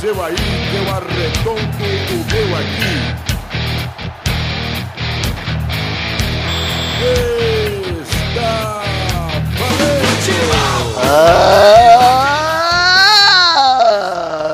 seu aí, eu arredondo o meu aqui. Está valente!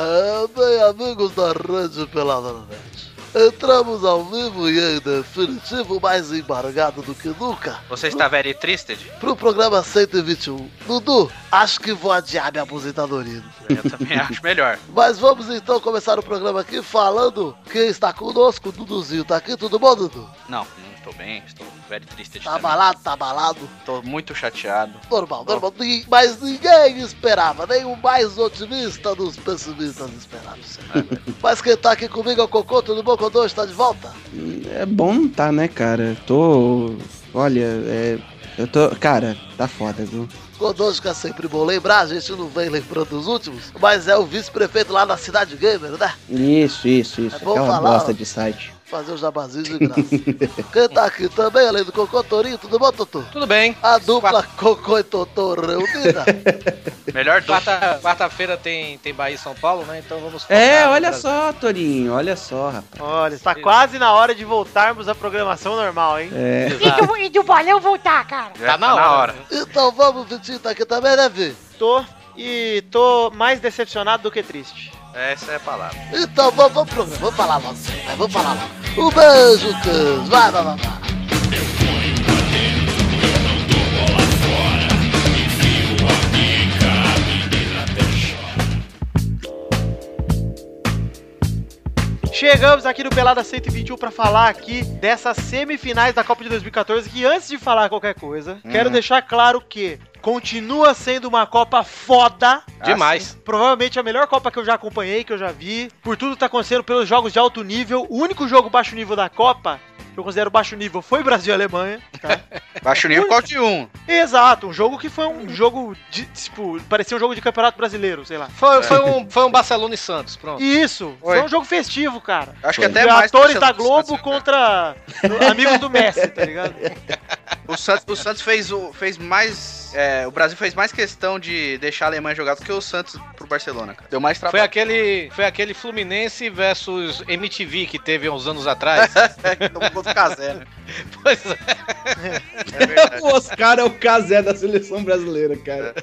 Ah, bem, amigos da Rede Pelada na Net. Entramos ao vivo e em definitivo mais embargado do que nunca Você está very tristed? pro programa 121. Dudu, acho que vou adiar minha aposentadoria. Eu também acho melhor. Mas vamos então começar o programa aqui falando quem está conosco. Duduzinho tá aqui, tudo bom, Dudu? Não, não estou bem, estou very tristed Tá abalado, tá abalado. Estou muito chateado. Normal, normal. Mas ninguém esperava, nem o mais otimista dos pessimistas esperava. isso. Mas quem tá aqui comigo é o Cocô, tudo bom? Codô está de volta? É bom não tá, né, cara? Tô. Olha, é. Eu tô. Cara, tá foda, viu? Conosco é sempre bom lembrar, a gente não vem lembrando dos últimos, mas é o vice-prefeito lá na Cidade Gamer, né? Isso, isso, isso. É bom Aquela falar, bosta ó. de site. Fazer o jabazinho de graça. Quem tá aqui também, além do Cocô Torinho, tudo bom, Totô? Tudo bem. A dupla Cocô e Totô reunida. Melhor dupla. Quarta- Quarta-feira tem, tem Bahia e São Paulo, né? Então vamos É, olha Brasil. só, Torinho, olha só, rapaz. Olha, está quase na hora de voltarmos à programação normal, hein? É. E do, e do bolão voltar, cara. Já Tá na hora. então vamos, Vitinho tá aqui também, né, Vi? Tô e tô mais decepcionado do que triste. Essa é a palavra. Então vamos, vamos pro programa, vamos falar logo, vai, vamos falar logo. Um beijo, Cus, vai, vai, vai, vai. Chegamos aqui no Pelada 121 pra falar aqui dessas semifinais da Copa de 2014, que antes de falar qualquer coisa, quero deixar claro que continua sendo uma Copa foda. Demais. Provavelmente a melhor Copa que eu já acompanhei, que eu já vi. Por tudo que tá acontecendo pelos jogos de alto nível. O único jogo baixo nível da Copa, que eu considero baixo nível, foi Brasil e Alemanha. Tá? Baixo nível qual de um? Exato, um jogo que foi um jogo de, tipo, parecia um jogo de campeonato brasileiro, sei lá. Foi, foi, um, foi um Barcelona e Santos, pronto. Isso, foi, Foi. um jogo festivo, cara. Acho que De até mais. atores da Globo contra amigos do Messi, tá ligado? O Santos, o Santos fez, o, fez mais. é, o Brasil fez mais questão de deixar a Alemanha jogar do que o Santos pro Barcelona, cara. Deu mais Foi trabalho. aquele, foi aquele Fluminense versus MTV que teve há uns anos atrás. Contra o Casé, né? pois é. É. O Oscar é o casé da seleção brasileira, cara.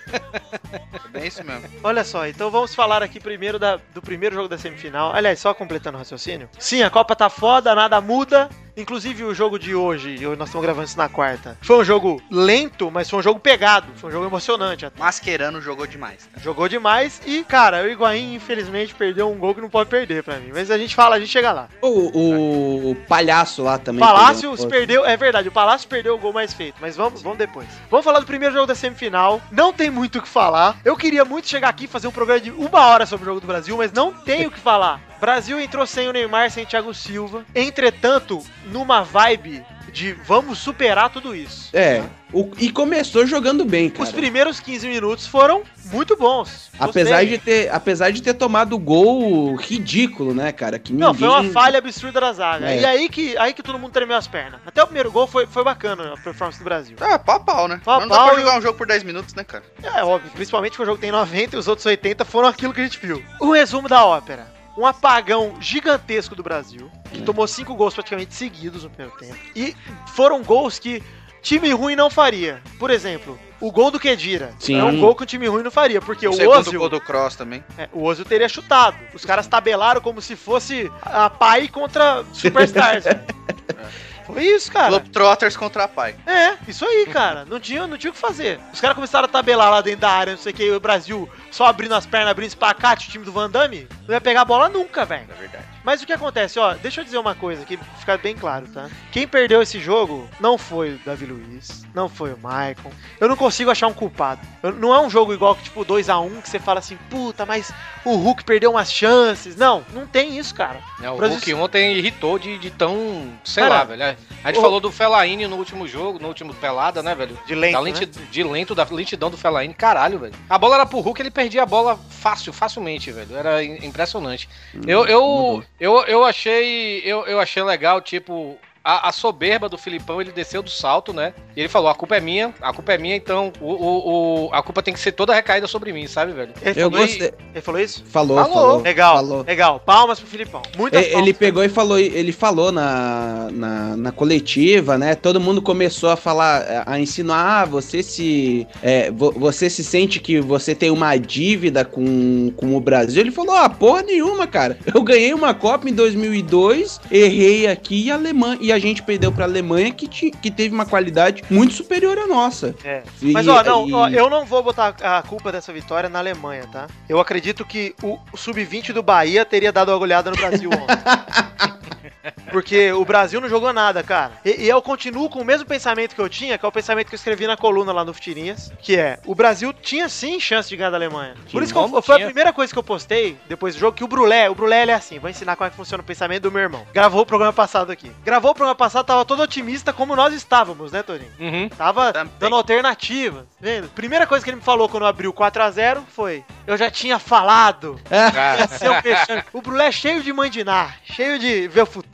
É bem isso mesmo. Olha só, então vamos falar aqui primeiro da- do primeiro jogo da semifinal. Aliás, só completando o raciocínio. Sim, a Copa tá foda, nada muda. Inclusive o jogo de hoje, e nós estamos gravando isso na quarta, foi um jogo lento, mas foi um jogo pegado, foi um jogo emocionante até. Mascherano jogou demais. Cara. Jogou demais e, cara, o Higuaín, infelizmente, perdeu um gol que não pode perder pra mim. Mas a gente fala, a gente chega lá. O, o, o palhaço lá também. Palácio perdeu um perdeu, é verdade, o Palácio perdeu o gol mais feito, mas vamos, vamos depois. Vamos falar do primeiro jogo da semifinal. Não tem muito o que falar. Eu queria muito chegar aqui e fazer um programa de uma hora sobre o jogo do Brasil, mas não tem o que falar. Brasil entrou sem o Neymar, sem o Thiago Silva. Entretanto, numa vibe de vamos superar tudo isso. É, o- e começou jogando bem, cara. Os primeiros 15 minutos foram muito bons. Gostei. Apesar de, ter, apesar de ter tomado gol ridículo, né, cara? Que Não, foi uma falha absurda da zaga. É. E aí que, aí que todo mundo tremeu as pernas. Até o primeiro gol foi, foi bacana a performance do Brasil. Ah, pau a pau, né? Pau não dá pau pra e jogar um jogo por 10 minutos, né, cara? É óbvio, principalmente que o jogo tem 90 e os outros 80 foram aquilo que a gente viu. O resumo da ópera. Um apagão gigantesco do Brasil, que tomou cinco gols praticamente seguidos no primeiro tempo. E foram gols que time ruim não faria. Por exemplo, o gol do Kedira. Sim. É um gol que um time ruim não faria, porque O o, segundo Ozil... gol do Cross também. É, o Ozil teria chutado. Os caras tabelaram como se fosse a pai contra Superstars. velho. Foi isso, cara. Globetrotters contra a Pai. É, isso aí, cara. Não tinha, não tinha o que fazer. Os caras começaram a tabelar lá dentro da área, não sei o que, o Brasil só abrindo as pernas, abrindo espacate, o time do Van Damme, não ia pegar a bola nunca, velho. É verdade. Mas o que acontece, ó, deixa eu dizer uma coisa que fica bem claro, tá? Quem perdeu esse jogo não foi o Davi Luiz, não foi o Maicon. Eu não consigo achar um culpado. Eu- não é um jogo igual que, tipo, 2x1, que você fala assim, puta, mas o Hulk perdeu umas chances. Não, não tem isso, cara. É, o Brasil- Hulk ontem irritou de, de tão, sei Cara, lá, velho. é. A gente o- falou do Felaine no último jogo, no último pelada, né, velho? De lento, da né? De lento, da lentidão do Felaine, caralho, velho. A bola era pro Hulk, ele perdia a bola fácil, facilmente, velho. Era im- impressionante. Eu, eu, eu, eu achei. Eu, eu achei legal, tipo. A, a soberba do Filipão, ele desceu do salto, né? E ele falou: a culpa é minha, a culpa é minha, então o, o, o- a culpa tem que ser toda recaída sobre mim, sabe, velho? Ele Eu falou, gostei. ele falou isso? Falou, Falou. falou. Legal, Falou. legal. Palmas pro Filipão. Muitas E- Ele palmas. pegou e falou, ele falou na, na, na coletiva, né? Todo mundo começou a falar, a insinuar, ah, você se. é, vo- você se sente que você tem uma dívida com, com o Brasil. Ele falou, ah, porra nenhuma, cara. Eu ganhei uma Copa em 2002, errei aqui e a Alemanha. E a gente perdeu pra Alemanha que, ti- que teve uma qualidade muito superior à nossa. É. E- Mas ó, não, e- ó, eu não vou botar a culpa dessa vitória na Alemanha, tá? Eu acredito que o sub-20 do Bahia teria dado uma goleada no Brasil ontem. Porque o Brasil não jogou nada, cara. E, e eu continuo com o mesmo pensamento que eu tinha, que é o pensamento que eu escrevi na coluna lá no Futirinhas, que é, o Brasil tinha sim chance de ganhar da Alemanha. Por isso que eu- foi a primeira coisa que eu postei depois do jogo, que o Brulé, o Brulé ele é assim, vou ensinar como é que funciona o pensamento do meu irmão. Gravou o programa passado aqui. Gravou o programa passado, tava todo otimista como nós estávamos, né, Torinho? Uhum. Tava Também. dando alternativa. Vendo? Primeira coisa que ele me falou quando abriu 4x0 foi: Eu já tinha falado. Ia ser um o Brulé é cheio de mandinar, cheio de ver o futuro.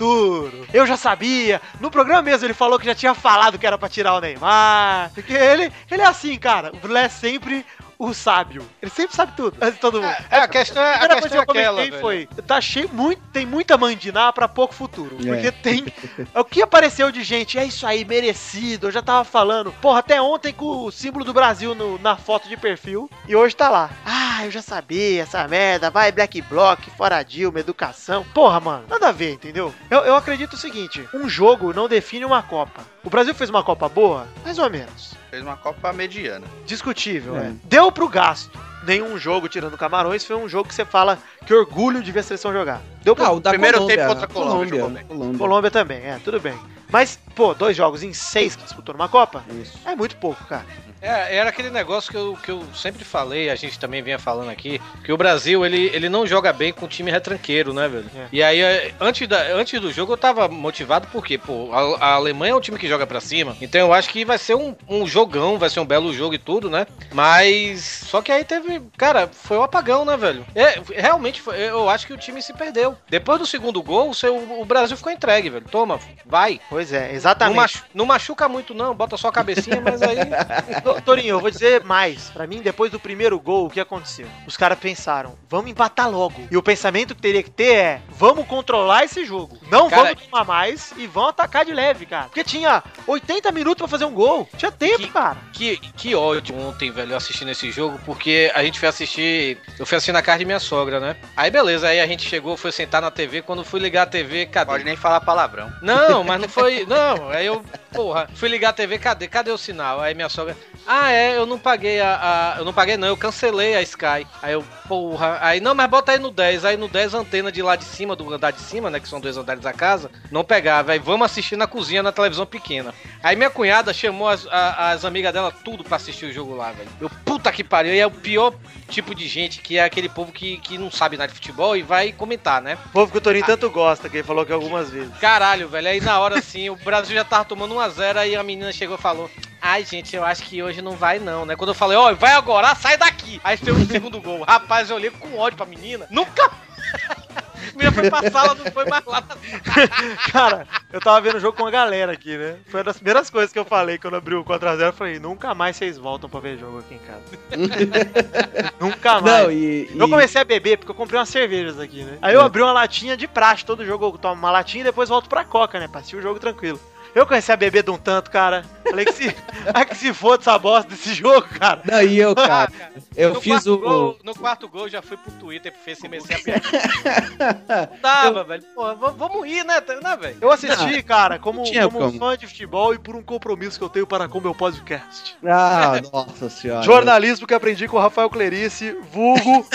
Eu já sabia. No programa mesmo ele falou que já tinha falado que era pra tirar o Neymar. Porque ele, ele é assim, cara. O Brulé sempre o sábio. Ele sempre sabe tudo. Antes de todo mundo. É, a questão é, A a primeira questão é coisa que eu aquela, velho. foi: tá cheio, muito, tem muita mandinar pra pouco futuro. É. Porque tem. O que apareceu de gente, é isso aí, merecido. Eu já tava falando, porra, até ontem com o símbolo do Brasil no- na foto de perfil. E hoje tá lá. Ah, eu já sabia essa merda. Vai, Black Block, fora Dilma, educação. Porra, mano, nada a ver, entendeu? Eu, eu acredito o seguinte: um jogo não define uma Copa. O Brasil fez uma Copa boa? Mais ou menos. Fez uma Copa mediana. Discutível, É. é. Deu pro gasto. Nenhum jogo, tirando Camarões, foi um jogo que você fala que orgulho de ver a seleção jogar. Deu pro Ah, o da Primeiro Colômbia, tempo contra a Colômbia, Colômbia, jogou bem. Colômbia. Colômbia também, é, tudo bem. Mas, pô, dois jogos em seis que disputou numa Copa Isso. é muito pouco, cara. É, era aquele negócio que eu, que eu sempre falei, a gente também vinha falando aqui, que o Brasil, ele, ele não joga bem com time retranqueiro, né, velho? É. E aí, é, antes, da, antes do jogo, eu tava motivado porque, pô, a, a Alemanha é um time que joga pra cima, então eu acho que vai ser um, um jogão, vai ser um belo jogo e tudo, né? Mas, só que aí teve, cara, foi um apagão, né, velho? É, realmente, foi- eu acho que o time se perdeu. Depois do segundo gol, o, seu, o Brasil ficou entregue, velho. Toma, vai. Pois é, Não, exatamente. machu- não machuca muito, não, bota só a cabecinha, mas aí... To- Torinho, eu vou dizer mais. Pra mim, depois do primeiro gol, o que aconteceu? Os caras pensaram, vamos empatar logo. E o pensamento que teria que ter é, vamos controlar esse jogo. Não Cara, vamos tomar mais e vamos atacar de leve, cara. Porque tinha 80 minutos pra fazer um gol. Tinha tempo, Que- cara. Que, que ódio ontem, velho, assistindo esse jogo, porque a gente foi assistir. Eu fui assistir na casa de minha sogra, né? Aí beleza, aí a gente chegou, foi sentar na TV. Quando fui ligar a TV, cadê? Pode nem falar palavrão. Não, mas não foi. Não, aí eu, porra, fui ligar a TV, cadê? Cadê o sinal? Aí minha sogra. Ah, é, eu não paguei a. a- eu não paguei, não, eu cancelei a Sky. Aí eu, porra. Aí, não, mas bota aí no 10. Aí no 10 a antena de lá de cima, do andar de cima, né? Que são dois andares da casa, não pegava. Aí vamos assistir na cozinha na televisão pequena. Aí minha cunhada chamou as, a- as amigas dela tudo pra assistir o jogo lá, velho. Eu, puta que pariu. E é o pior tipo de gente que é aquele povo que, que não sabe nada de futebol e vai comentar, né? O povo que o Torinho tanto gosta, que ele falou que algumas vezes. Caralho, velho. Aí na hora assim, o Brasil já tava tomando 1x0, aí a menina chegou e falou: Ai, gente, eu acho que hoje não vai, não, né? Quando eu falei, ó, vai agora, sai daqui. Aí fez o segundo gol. Rapaz, eu olhei com ódio pra menina. Nunca. A menina foi pra sala, não foi mais lá. Cara, eu tava vendo o jogo com a galera aqui, né? Foi uma das primeiras coisas que eu falei quando abriu o 4x0. Eu falei, nunca mais vocês voltam pra ver jogo aqui em casa. nunca mais. Não, e, Eu e- comecei a beber porque eu comprei umas cervejas aqui, né? Aí eu abri uma latinha de praxe, todo jogo eu tomo uma latinha e depois volto pra coca, né? Pra assistir o jogo tranquilo. Eu comecei a beber de um tanto, cara. Falei que se, ai, que se foda essa bosta desse jogo, cara. Não, e eu, cara, eu no fiz o. Gol, no quarto gol, já fui pro Twitter pro Face comecei a. Não dava, velho. Pô, vamos ir, né? Né, velho? Eu assisti, cara, como, tinha como um como. fã de futebol e por um compromisso que eu tenho para com o meu podcast. Ah, nossa senhora. Jornalismo que aprendi com o Rafael Clerice, vulgo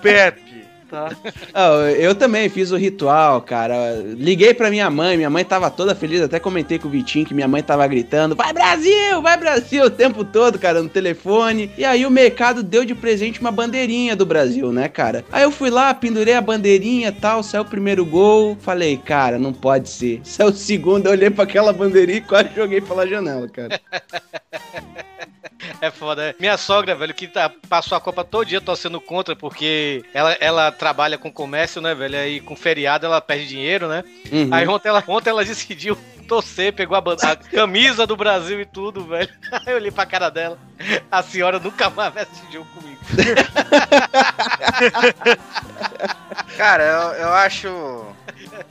Pepe. Tá? Ah, eu também fiz o ritual, cara. Liguei pra minha mãe, minha mãe tava toda feliz, até comentei com o Vitinho que minha mãe tava gritando: Vai Brasil, vai Brasil o tempo todo, cara, no telefone. E aí o mercado deu de presente uma bandeirinha do Brasil, né, cara? Aí eu fui lá, pendurei a bandeirinha e tal, saiu o primeiro gol. Falei, cara, não pode ser. Saiu o segundo, eu olhei pra aquela bandeirinha e quase joguei pela janela, cara. É foda. é. Minha sogra, velho, que tá, passou a Copa todo dia torcendo contra, porque ela, ela trabalha com comércio, né, velho? Aí com feriado ela perde dinheiro, né? Uhum. Aí ontem ela, ontem ela decidiu torcer, pegou a, a camisa do Brasil e tudo, velho. Aí eu olhei pra cara dela. A senhora nunca mais vai assistir jogo comigo. Cara, eu, eu acho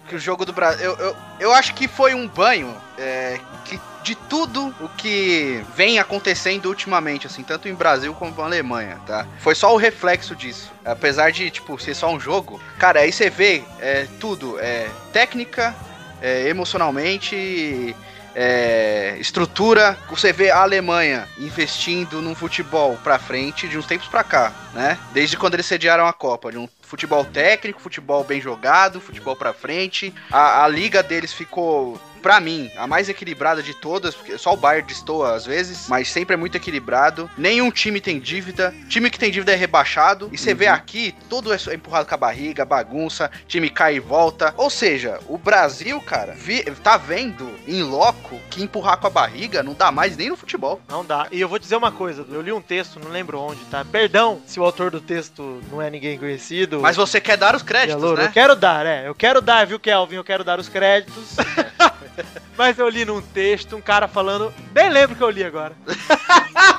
que o jogo do Brasil. Eu, eu, eu acho que foi um banho é, que de tudo o que vem acontecendo ultimamente, assim, tanto em Brasil como na Alemanha, tá? Foi só o reflexo disso. Apesar de, tipo, ser só um jogo, cara, aí você vê é, tudo, é técnica, é, emocionalmente. é, estrutura, você vê a Alemanha investindo num futebol pra frente de uns tempos pra cá, né? Desde quando eles sediaram a Copa, de um futebol técnico, futebol bem jogado, futebol pra frente. A, a liga deles ficou, pra mim, a mais equilibrada de todas, porque só o Bayern destoa às vezes, mas sempre é muito equilibrado. Nenhum time tem dívida, time que tem dívida é rebaixado. E você vê aqui, tudo é empurrado com a barriga, bagunça, time cai e volta. Ou seja, o Brasil, cara, vi- tá vendo em loco que empurrar com a barriga não dá mais nem no futebol. Não dá. E eu vou dizer uma coisa, eu li um texto, não lembro onde, tá? Perdão se o autor do texto não é ninguém conhecido. Mas você quer dar os créditos, Louro, né? Eu quero dar, é. Eu quero dar, viu, Kelvin? Eu quero dar os créditos. Mas eu li num texto um cara falando. Nem lembro que eu li agora.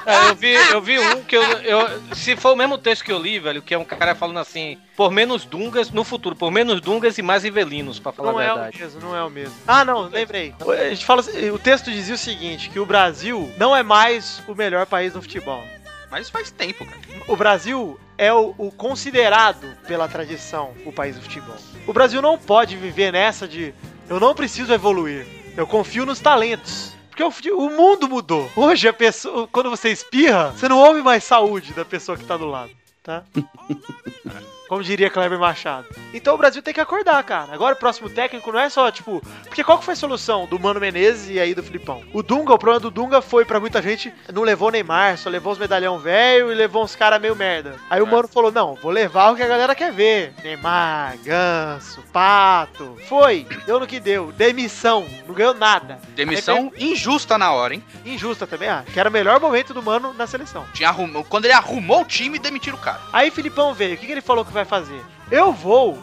É, eu, vi, eu vi um que eu, eu. Se for o mesmo texto que eu li, velho, que é um cara falando assim, por menos dungas, no futuro, por menos dungas e mais rivelinos, pra falar Não a é o verdade. mesmo, não é o mesmo. Ah, não, lembrei. A gente fala, assim, o texto dizia o seguinte: que o Brasil não é mais o melhor país no futebol. Mas faz tempo, cara. O Brasil é o, o considerado pela tradição o país do futebol. O Brasil não pode viver nessa de eu não preciso evoluir, eu confio nos talentos. Porque o, mundo mudou. Hoje a pessoa, quando você espirra, você não ouve mais saúde da pessoa que tá do lado, tá? Como diria Kleber Machado. Então o Brasil tem que acordar, cara. Agora o próximo técnico não é só, tipo. Porque qual que foi a solução do Mano Menezes e aí do Filipão? O Dunga, o problema do Dunga foi pra muita gente, não levou Neymar, só levou os medalhão velho e levou uns caras meio merda. Aí o Mano falou: não, vou levar o que a galera quer ver. Neymar, Ganso, Pato. Foi, deu no que deu. Demissão, não ganhou nada. Demissão injusta na hora, hein? Injusta também, ah, que era o melhor momento do Mano na seleção. Tinha arrum- Quando ele arrumou o time, demitiram o cara. Aí Filipão veio, o que, que ele falou que vai fazer? Eu vou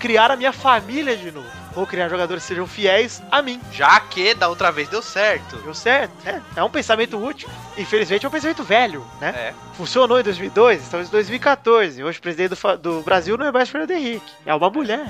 criar a minha família de novo. Vou criar jogadores que sejam fiéis a mim. Já que da outra vez deu certo. Deu certo? É, é um pensamento útil. Infelizmente é um pensamento velho, né? É. Funcionou em 2002, estamos em 2014. Hoje o presidente do, do Brasil não é mais Fernando Henrique. É uma mulher.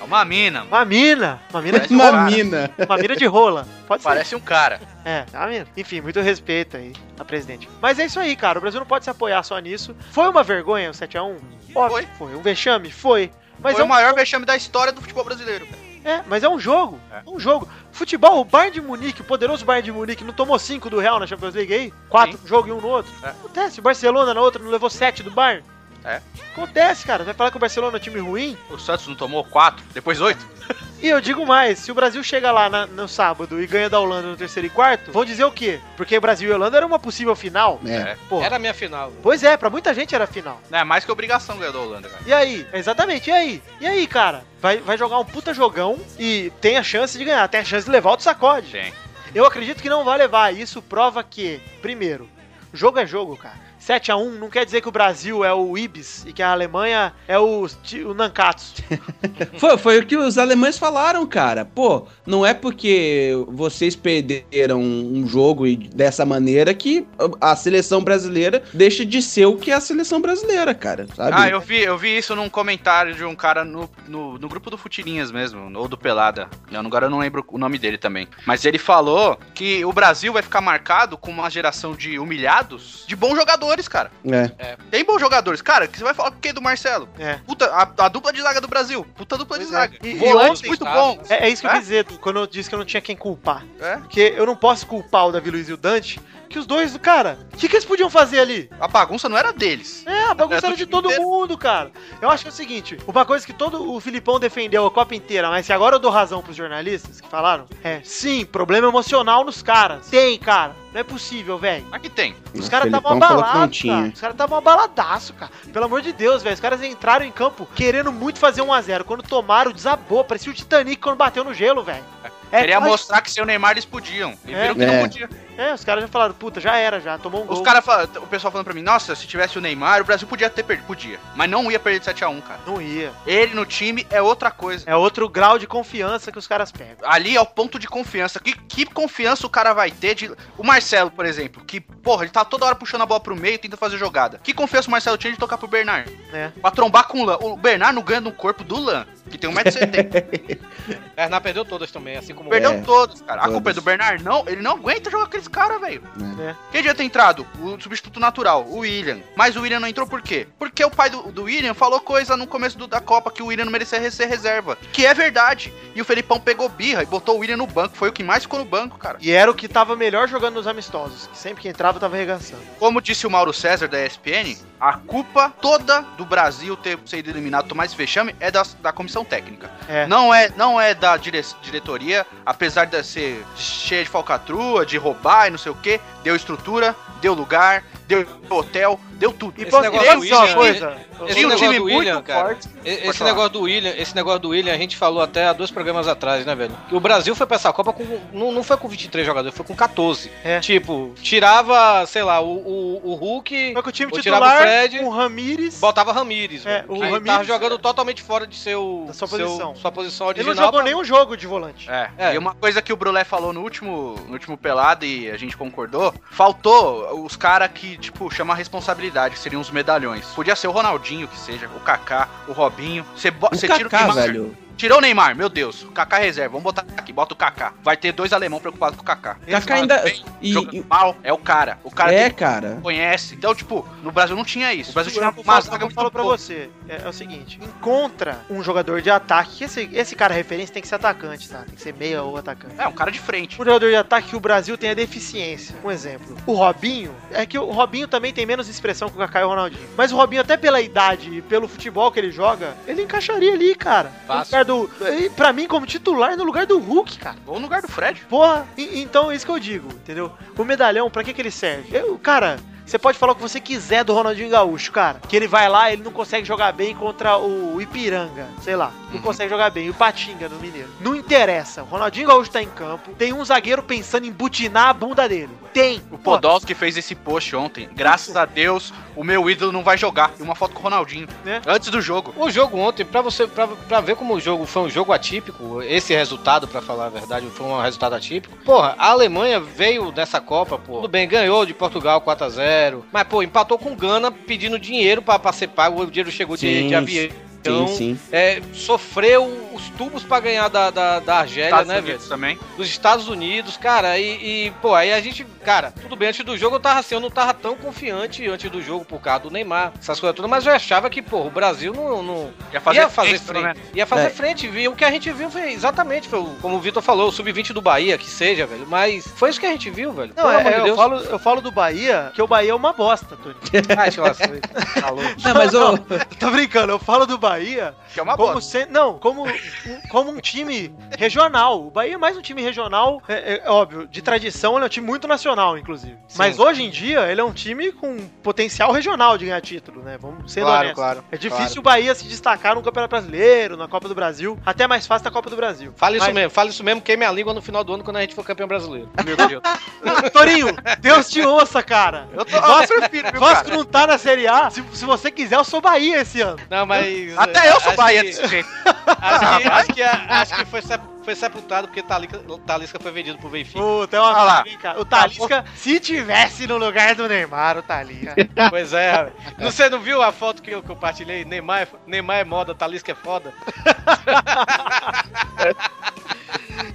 É uma mina. Uma mina. Uma mina de Uma rola. mina. Uma mina de rola. Pode ser. Parece um cara. É, tá vendo? Enfim, muito respeito aí a presidente. Mas é isso aí, cara. O Brasil não pode se apoiar só nisso. Foi uma vergonha o 7x1? Óbvio, Foi. Foi. Um vexame? Foi. Mas Foi é o um, maior vexame da história do futebol brasileiro. cara. é, mas é um jogo. É. Um jogo. Futebol, o Bayern de Munique, o poderoso Bayern de Munique, não tomou 5 do Real na Champions League aí? Quatro jogo e um no outro? É. Acontece. O Barcelona na outra não levou 7 do Bayern? É. Acontece, cara. Vai falar que o Barcelona é um time ruim? O Santos não tomou quatro, depois oito. E eu digo mais, se o Brasil chega lá na- no sábado e ganha da Holanda no terceiro e quarto, vão dizer o quê? Porque Brasil e Holanda era uma possível final? É. Pô, Era a minha final. Pois é, pra muita gente era final. Não é mais que obrigação ganhar da Holanda, cara. E aí? Exatamente, e aí? E aí, cara? Vai, vai jogar um puta jogão e tem a chance de ganhar, tem a chance de levar o sacode. Tem. Eu acredito que não vai levar. Isso prova que, primeiro, jogo é jogo, cara. 7x1 não quer dizer que o Brasil é o Ibis e que a Alemanha é o, o Nankatsu. Foi, foi o que os alemães falaram, cara. Pô, não é porque vocês perderam um jogo e dessa maneira que a seleção brasileira deixa de ser o que é a seleção brasileira, cara. Sabe? Ah, eu vi, eu vi isso num comentário de um cara no, no, no grupo do Futirinhas mesmo, ou do Pelada. Eu, agora eu não lembro o nome dele também. Mas ele falou que o Brasil vai ficar marcado com uma geração de humilhados de bons jogadores, cara. É. Tem bons jogadores. Cara, que você vai falar o quê do Marcelo? É. Puta, a, a dupla de zaga do Brasil. Puta dupla de Pois é. zaga. E- e Volantes muito bons. É, é isso que eu É? quis dizer quando eu disse que eu não tinha quem culpar. É. Porque eu não posso culpar o Davi Luiz e o Dante, que os dois, cara, o que, que eles podiam fazer ali? A bagunça não era deles. É, a bagunça era do de todo inteiro. mundo, cara. Eu acho que é o seguinte, uma coisa que todo o Filipão defendeu a Copa inteira, mas que agora eu dou razão pros jornalistas que falaram, é, sim, problema emocional nos caras. Tem, cara. Não é possível, velho. Aqui tem. Os caras estavam Felipão falou que não abalados, cara. Os caras estavam abaladaço, cara. Pelo amor de Deus, velho. Os caras entraram em campo querendo muito fazer 1x0. Quando tomaram, desabou. Parecia o Titanic quando bateu no gelo, velho. É Queria quase- mostrar que sem o Neymar eles podiam. E É. viram que É. não podia. É, os caras já falaram, puta, já era, já, tomou um gol. Os cara, fala- o pessoal falando pra mim, nossa, se tivesse o Neymar, o Brasil podia ter perdido. Podia. Mas não ia perder de 7x1, cara. Não ia. Ele no time é outra coisa. É outro grau de confiança que os caras pegam. Ali é o ponto de confiança. Que, que confiança o cara vai ter de. O Marcelo, por exemplo, que, porra, ele tá toda hora puxando a bola pro meio, tenta fazer jogada. Que confiança o Marcelo tinha de tocar pro Bernard? É. Pra trombar com o Lan. O Bernard não ganha no corpo do Lan, que tem 1,70m. Bernard perdeu todas também, assim como Perdeu É, todos, cara. A todos. culpa é do Bernard? Não, ele não aguenta jogar com aqueles caras, velho. É. Quem devia ter entrado? O substituto natural, o William. Mas o William não entrou por quê? Porque o pai do, do William falou coisa no começo do- da Copa que o William não merecia ser reserva. Que é verdade. E o Felipão pegou birra e botou o William no banco. Foi o que mais ficou no banco, cara. E era o que tava melhor jogando nos amistosos. Que sempre que entrava, tava arregaçando. Como disse o Mauro César da ESPN, a culpa toda do Brasil ter sido eliminado, tomar esse vexame, é da, da comissão técnica. É. Não é, não é da dire- diretoria, apesar de ser cheia de falcatrua, de roubar e não sei o que, deu estrutura, deu lugar, deu hotel, deu tudo. E Esse posso negócio dizer uma William, coisa? Esse um negócio time do William, cara. forte. Esse negócio do William, esse negócio do William, a gente falou até há dois programas atrás, né, velho? Que o Brasil foi pra essa Copa com. Não, não foi com 23 jogadores, foi com 14. É. Tipo, tirava, sei lá, o, o, o Hulk, Foi com o time tirava o titular, Fred, com o Ramires. botava Ramires, É, velho. o que tava Ramires- jogando totalmente fora de seu. Da sua seu- posição. sua posição Ele original. não jogou pra- nenhum jogo de volante. É. É. E uma coisa que o Brulé falou no último, no último pelado e a gente concordou, faltou os caras que, tipo, chamam a responsabilidade, que seriam os medalhões. Podia ser o Ronaldinho, que seja, o Kaká, o Robinho. Você tira o Kaká, Neymar. velho. Tirou o Neymar, meu Deus. O Kaká reserva. Vamos botar aqui, bota o Kaká. Vai ter dois alemão preocupados com o Kaká. Kaká ainda. Bem, E, e- mal, é o cara. O cara é, cara. conhece. Então, tipo, no Brasil não tinha isso. O Brasil tinha Eu uma zaga eu muito falo pra boa. você, é, é o seguinte, encontra um jogador de ataque, que esse, esse cara referência tem que ser atacante, tá? Tem que ser meia ou atacante. É, um cara de frente. Um jogador de ataque que o Brasil tem a deficiência. Um exemplo. O Robinho, é que o Robinho também tem menos expressão que o Kaká e o Ronaldinho. Mas o Robinho, até pela idade e pelo futebol que ele joga, ele encaixaria ali, cara. Fácil. Do, pra mim, como titular, no lugar do Hulk, cara. Ou no lugar do Fred. Porra, e- então é isso que eu digo, entendeu? O medalhão, pra que que ele serve? Eu, cara, você pode falar o que você quiser do Ronaldinho Gaúcho, cara. Que ele vai lá, ele não consegue jogar bem contra o Ipiranga, sei lá. Não Uhum. consegue jogar bem. O Patinga no Mineiro. Não interessa. O Ronaldinho Gaúcho tá em campo. Tem um zagueiro pensando em butinar a bunda dele. Tem. O Podolski fez esse post ontem. Graças a Deus, o meu ídolo não vai jogar. E uma foto com o Ronaldinho. Né? Antes do jogo. O jogo ontem, pra você pra, pra ver como o jogo foi um jogo atípico, esse resultado, pra falar a verdade, foi um resultado atípico. Porra, a Alemanha veio dessa Copa, pô. Tudo bem, ganhou de Portugal 4 a 0 mas pô, empatou com Gana pedindo dinheiro pra, pra ser pago, o dinheiro chegou de, Sim, de avião. Então, sim, sim. é, sofreu os tubos pra ganhar da, da, da Argélia, Estados né, velho? Unidos também. dos Estados Unidos, cara, e, e, pô, aí a gente, cara, tudo bem, antes do jogo eu tava assim, eu não tava tão confiante antes do jogo por causa do Neymar, essas coisas todas, mas eu achava que, pô, o Brasil não, não Ia fazer, ia fazer frente, frente, né? ia fazer É. frente, e o que a gente viu foi exatamente, foi, o- como o Vitor falou, o sub-20 do Bahia, que seja, velho, mas foi isso que a gente viu, velho, Não, pelo é, amor de eu, Deus. falo, eu falo do Bahia, que o Bahia é uma bosta, Tony. Ai, deixa eu lá, você tá louco. Não, mas ô, Tô brincando, eu falo do Bahia Que é uma como bosta. se- não, como, como um time regional. O Bahia é mais um time regional, é, é óbvio, de tradição ele é um time muito nacional, inclusive. Mas hoje em dia ele é um time com potencial regional de ganhar título, né? Vamos ser Claro, honestos. claro, É difícil claro. o Bahia se destacar no Campeonato Brasileiro, na Copa do Brasil, até mais fácil na Copa do Brasil. Fala isso Mas- mesmo, fala isso mesmo, queime a língua no final do ano quando a gente for campeão brasileiro. Meu Deus. Torinho, Deus te ouça, cara. Eu, tô, eu Vasco, prefiro, viu, Vasco cara? não tá na Série A. Se, se você quiser, eu sou Bahia esse ano. Não, mas... Até eu sou Bahia que- desse jeito. Acho que, acho que, acho que foi, sep- foi sepultado porque Talisca, Talisca foi vendido pro Benfica. Puta, é uma Olha lá. O Talisca, se tivesse no lugar do Neymar, o Talisca. Pois é. Você não viu a foto que eu compartilhei? Neymar, é- Neymar é moda, Talisca é foda.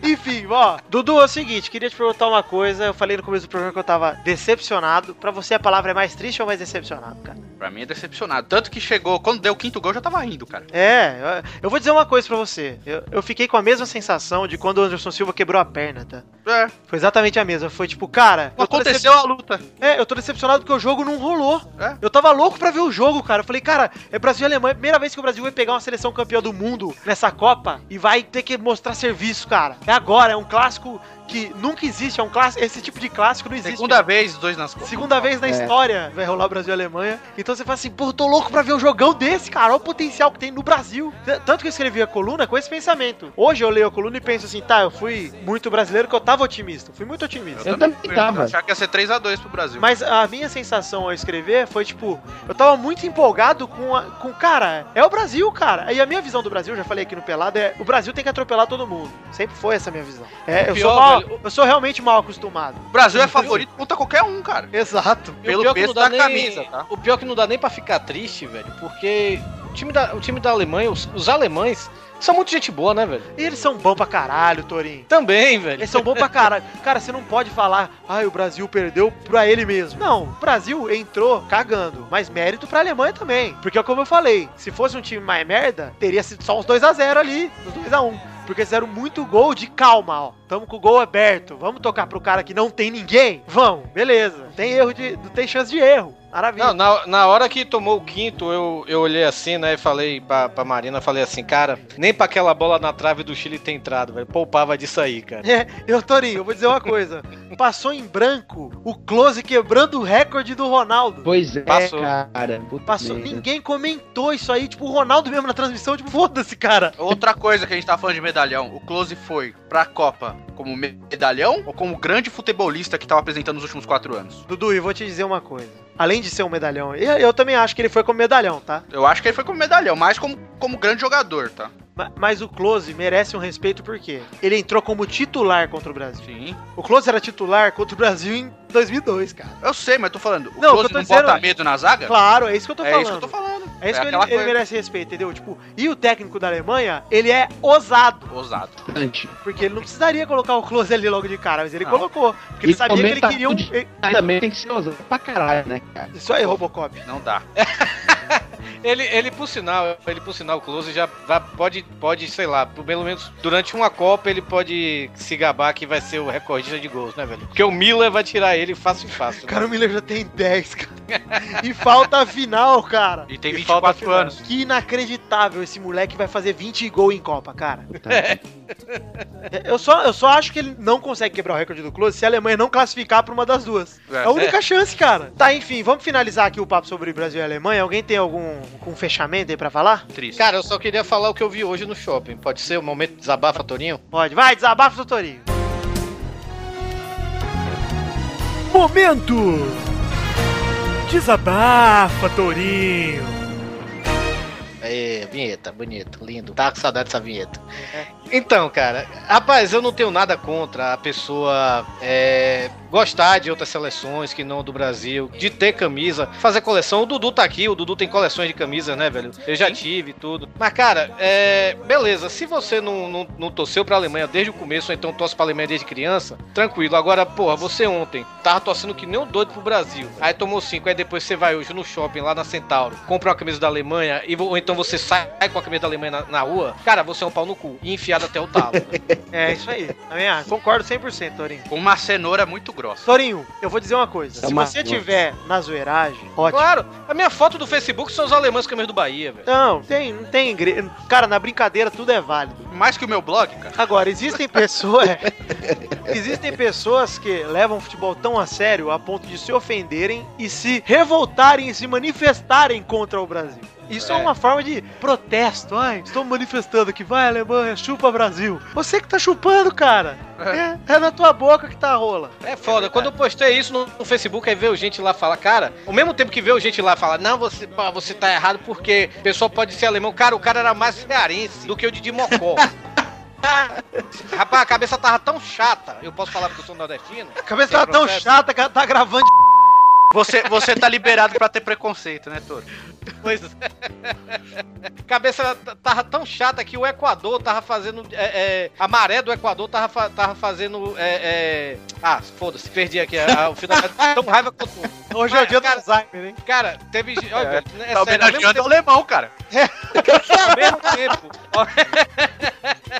Enfim, ó. Dudu, é o seguinte, queria te perguntar uma coisa. Eu falei no começo do programa que eu tava decepcionado. Pra você a palavra é mais triste ou mais decepcionado, cara? Pra mim é decepcionado. Tanto que chegou, quando deu o quinto gol, eu já tava rindo, cara. É, eu, vou dizer uma coisa pra você. Eu, eu fiquei com a mesma sensação de quando o Anderson Silva quebrou a perna, tá? É, Foi exatamente a mesma. Foi tipo, cara. aconteceu a luta. É, eu tô decepcionado porque o jogo não rolou. É. Eu tava louco pra ver o jogo, cara. Eu falei, cara, é Brasil e Alemanha. Primeira vez que o Brasil vai pegar uma seleção campeã do mundo nessa Copa e vai ter que mostrar serviço, cara. É agora, é um clássico que nunca existe, é um clássico, esse tipo de clássico não existe. Segunda vez, dois nas costas. Segunda vez na É. história vai rolar Brasil e Alemanha. Então você fala assim, pô, eu tô louco pra ver um jogão desse, cara. Olha o potencial que tem no Brasil. Tanto que eu escrevi a coluna com esse pensamento. Hoje eu leio a coluna e penso assim, tá, eu fui muito brasileiro que eu tava otimista. Fui muito otimista. Eu também fui tava. achar que ia ser 3x2 pro Brasil. Mas a minha sensação ao escrever foi tipo, eu tava muito empolgado com, a, com cara, é o Brasil, cara. E a minha visão do Brasil, já falei aqui no Pelado, é o Brasil tem que atropelar todo mundo. Sempre foi essa a minha visão. É, eu, Pior, sou mal, eu sou realmente mal acostumado. O Brasil é favorito contra qualquer um, cara. Exato. O Pelo peso da nem- camisa, tá? O pior que não dá nem pra ficar triste, velho, porque o time da, o time da Alemanha, os, os alemães, são muito gente boa, né, velho? E eles são bons pra caralho, Torinho. Também, velho. Eles são bons pra caralho. Cara, você não pode falar, ai, o Brasil perdeu pra ele mesmo. Não, o Brasil entrou cagando, mas mérito pra Alemanha também. Porque, como eu falei, se fosse um time mais merda, teria sido só uns 2x0 ali, uns 2x1. Porque fizeram muito gol de calma, ó. Tamo com o gol aberto. Vamos tocar pro cara que não tem ninguém? Vamos, beleza. Não tem erro de. Não tem chance de erro. Maravilha. Não, na, na hora que tomou o quinto, eu, eu olhei assim, né, e falei pra, pra Marina, falei assim, cara, nem pra aquela bola na trave do Chile ter entrado, velho. Poupava disso aí, cara. É, eu, Torinho, eu vou dizer uma coisa. Passou em branco o close quebrando o recorde do Ronaldo. Pois é, Passou. cara. Puta Passou, merda. ninguém comentou isso aí, tipo, o Ronaldo mesmo na transmissão, tipo, foda-se, cara. Outra coisa que a gente tá falando de medalhão, o Close foi pra Copa como medalhão ou como grande futebolista que tava apresentando nos últimos quatro anos? Dudu, eu vou te dizer uma coisa. Além de ser um medalhão, eu, eu também acho que ele foi como medalhão, tá? Eu acho que ele foi como medalhão, mais como, como grande jogador, tá? Ma- Mas o Close merece um respeito porque ele entrou como titular contra o Brasil. Sim. O Close era titular contra o Brasil em 2002, cara. Eu sei, mas tô falando, o Não, Close que eu tô não bota dizendo- medo na zaga? Claro, é isso que eu tô é falando. isso que eu tô falando. É isso que ele, ele merece respeito, entendeu? Tipo, e o técnico da Alemanha, ele é ousado. ousado. Porque ele não precisaria colocar o Close ali logo de cara, mas ele Não. colocou. Porque ele sabia que ele queria um. também tem que ser ousado pra caralho, né, cara? Isso aí, Robocop. Não dá. Ele, ele por sinal, ele por sinal, o Close já vai- pode, pode, sei lá, pelo menos durante uma Copa ele pode se gabar que vai ser o recordista de gols, né, velho? Porque o Miller vai tirar ele fácil e fácil. Cara, o Miller já tem 10, cara. e falta a final, cara. E tem E falta 24 final. anos. Que inacreditável esse moleque vai fazer 20 gols em Copa, cara. Tá. Eu só, eu só acho que ele não consegue quebrar o recorde do Close se a Alemanha não classificar pra uma das duas. É, É. a única chance, cara. Tá, enfim, vamos finalizar aqui o papo sobre Brasil e Alemanha. Alguém tem algum, algum fechamento aí pra falar? Triste. Cara, eu só queria falar o que eu vi hoje no shopping. Pode ser o momento de desabafa, Torinho? Pode. Vai, desabafa, doutorinho. Momento! Desabafa, Torinho! É, vinheta, bonito, lindo. Tá com saudade dessa vinheta. Então, cara, rapaz, eu não tenho nada contra a pessoa é, gostar de outras seleções que não do Brasil, de ter camisa, fazer coleção. O Dudu tá aqui, o Dudu tem coleções de camisas, né, velho? Eu já tive tudo. Mas, cara, é, beleza, se você não, não, não torceu pra Alemanha desde o começo, ou então torce pra Alemanha desde criança, tranquilo. Agora, porra, você ontem tava torcendo que nem um doido pro Brasil. Aí tomou cinco, aí depois você vai hoje no shopping lá na Centauro, compra uma camisa da Alemanha, e, ou então você sai com a camisa da Alemanha na, na rua, cara, você é um pau no cu. E até o talo. É isso aí. Também acho. Concordo 100%, Torinho. Com uma cenoura muito grossa. Torinho, eu vou dizer uma coisa. É Se uma- você tiver na zoeiragem, ótimo. claro, a minha foto do Facebook são os alemães a camisa do Bahia, velho. Não, tem, não tem igreja. Cara, na brincadeira tudo é válido. Mais que o meu blog, cara. Agora, existem pessoas. existem pessoas que levam o futebol tão a sério a ponto de se ofenderem e se revoltarem e se manifestarem contra o Brasil. Isso é. É. uma forma de protesto. Ai, estou manifestando que vai Alemanha, chupa Brasil. Você que tá chupando, cara. É, é na tua boca que tá a rola. É foda. Quando eu postei isso no, no Facebook, aí veio gente lá falar, cara, ao mesmo tempo que veio gente lá falar, não, você, você tá errado porque o pessoal pode ser alemão. Cara, o cara era mais cearense do que o Didi Mocó. Rapaz, a cabeça tava tão chata. Eu posso falar porque eu sou nordestino? A cabeça tá tão chata que ela tá gravando. Você, você tá liberado pra ter preconceito, né, Toro? Pois é. Cabeça tava tão chata que o Equador tava fazendo. é, é, a maré do Equador tava, tava fazendo. é, é, Ah, foda-se, perdi aqui a- a- o final. Tão raiva quanto. Hoje é o dia do Cara, Alzheimer, hein? Cara, teve. Olha, velho, é tá homenageando o alemão, cara. ao mesmo tempo.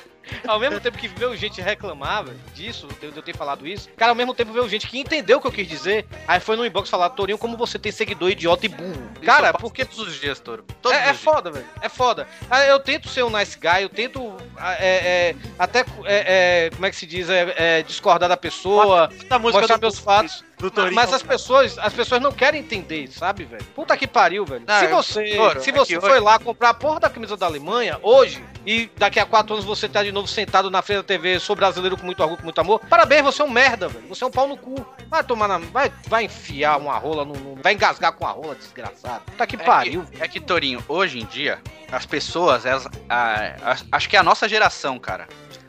ao- mesmo tempo que veio gente reclamar velho, disso, de eu eu ter falado isso, cara, ao mesmo tempo veio gente que entendeu o que eu quis dizer, aí foi no inbox falar, Torinho, como você tem seguidor idiota e burro. Cara, porque Todos os dias, Toro. Todos é, é foda, velho. É foda. Ah, Eu tento ser um nice guy, eu tento ah, é, é, até, é, é, como é que se diz, é, é, discordar da pessoa, Da música mostrar meus fatos. Torinho. Mas as pessoas, as pessoas não querem entender, sabe, velho? Puta que pariu, velho. Não, se eu- você, Toro, se é você foi lá comprar a porra da camisa da Alemanha hoje e daqui a quatro anos você tá de novo sentado na frente da TV, sou brasileiro com muito orgulho, com muito amor, parabéns, você é um merda, velho. Você é um pau no cu. Vai tomar na, vai, vai enfiar uma rola no, no- vai engasgar com a rola, desgraçado. Puta que É pariu. que, é que, Torinho, hoje em dia, as pessoas, elas, a- a- acho que é a nossa geração, cara.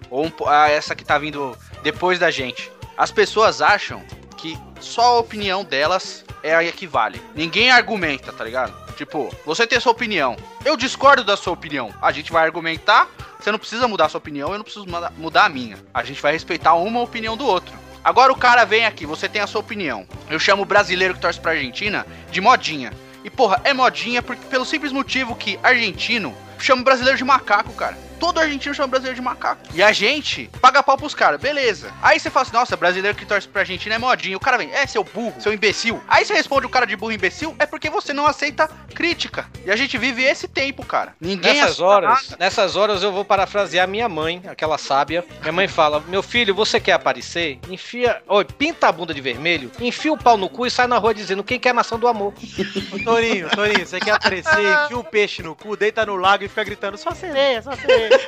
Ou um a- essa que tá vindo depois da gente. As pessoas acham que só a opinião delas é a que vale. Ninguém argumenta, tá ligado? Tipo, você tem sua opinião. Eu discordo da sua opinião. A gente vai argumentar. Você não precisa mudar sua opinião, eu não preciso mudar a minha. A gente vai respeitar uma opinião do outro. Agora o cara vem aqui, você tem a sua opinião. Eu chamo o brasileiro que torce pra Argentina de modinha. E porra, é modinha porque, pelo simples motivo que argentino chama o brasileiro de macaco, cara. Todo argentino chama o brasileiro de macaco. E a gente paga pau pros caras, beleza. Aí você fala assim, nossa, brasileiro que torce pra Argentina é modinha. O cara vem, é, seu burro, seu imbecil. Aí você responde o cara de burro e imbecil, é porque você não aceita crítica. E a gente vive esse tempo, cara. Ninguém Nessas horas, nada. nessas horas eu vou parafrasear minha mãe, aquela sábia. Minha mãe fala: Meu filho, você quer aparecer? Enfia. Oi, pinta a bunda de vermelho, enfia o pau no cu e sai na rua dizendo quem quer maçã do amor. Torinho, Torinho, você quer aparecer, enfia um peixe no cu, deita no lago e fica gritando, só sereia, só sereia.